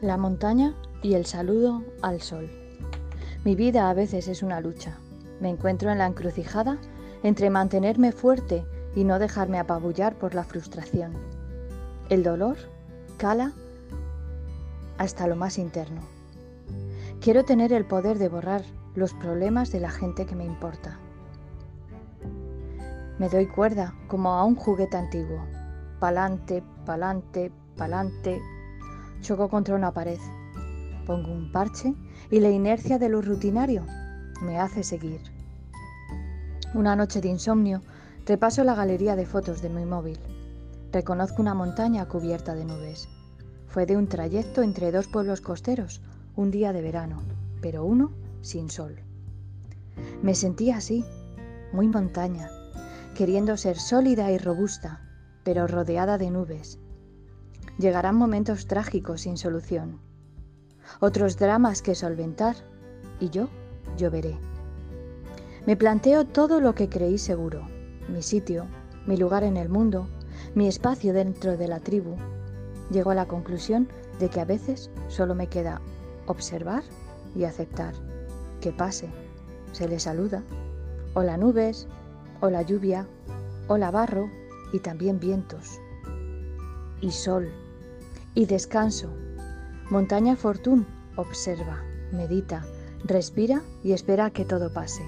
La montaña y el saludo al sol. Mi vida a veces es una lucha. Me encuentro en la encrucijada entre mantenerme fuerte y no dejarme apabullar por la frustración. El dolor cala hasta lo más interno. Quiero tener el poder de borrar los problemas de la gente que me importa. Me doy cuerda como a un juguete antiguo. Pa'lante, pa'lante, pa'lante, Choco contra una pared. Pongo un parche y la inercia de lo rutinario me hace seguir. Una noche de insomnio, repaso la galería de fotos de mi móvil. Reconozco una montaña cubierta de nubes. Fue de un trayecto entre dos pueblos costeros, un día de verano, pero uno sin sol. Me sentía así, muy montaña, queriendo ser sólida y robusta, pero rodeada de nubes, Llegarán momentos trágicos sin solución, otros dramas que solventar, y yo lloveré. Me planteo todo lo que creí seguro, mi sitio, mi lugar en el mundo, mi espacio dentro de la tribu. Llego a la conclusión de que a veces solo me queda observar y aceptar. Que pase, se le saluda. Hola nubes, hola lluvia, hola barro y también vientos. Y sol y descanso. Montaña Fortune observa, medita, respira y espera a que todo pase.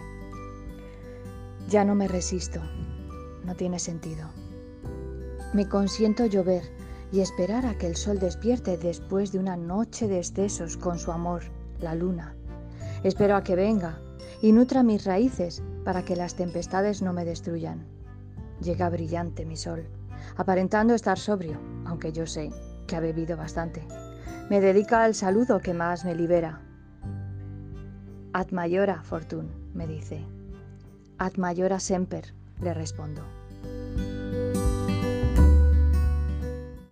Ya no me resisto, no tiene sentido. Me consiento llover y esperar a que el sol despierte después de una noche de excesos con su amor, la luna. Espero a que venga y nutra mis raíces para que las tempestades no me destruyan. Llega brillante mi sol, aparentando estar sobrio, aunque yo sé que ha bebido bastante. Me dedica al saludo que más me libera. Ad mayora fortun, me dice. Ad mayora semper, le respondo.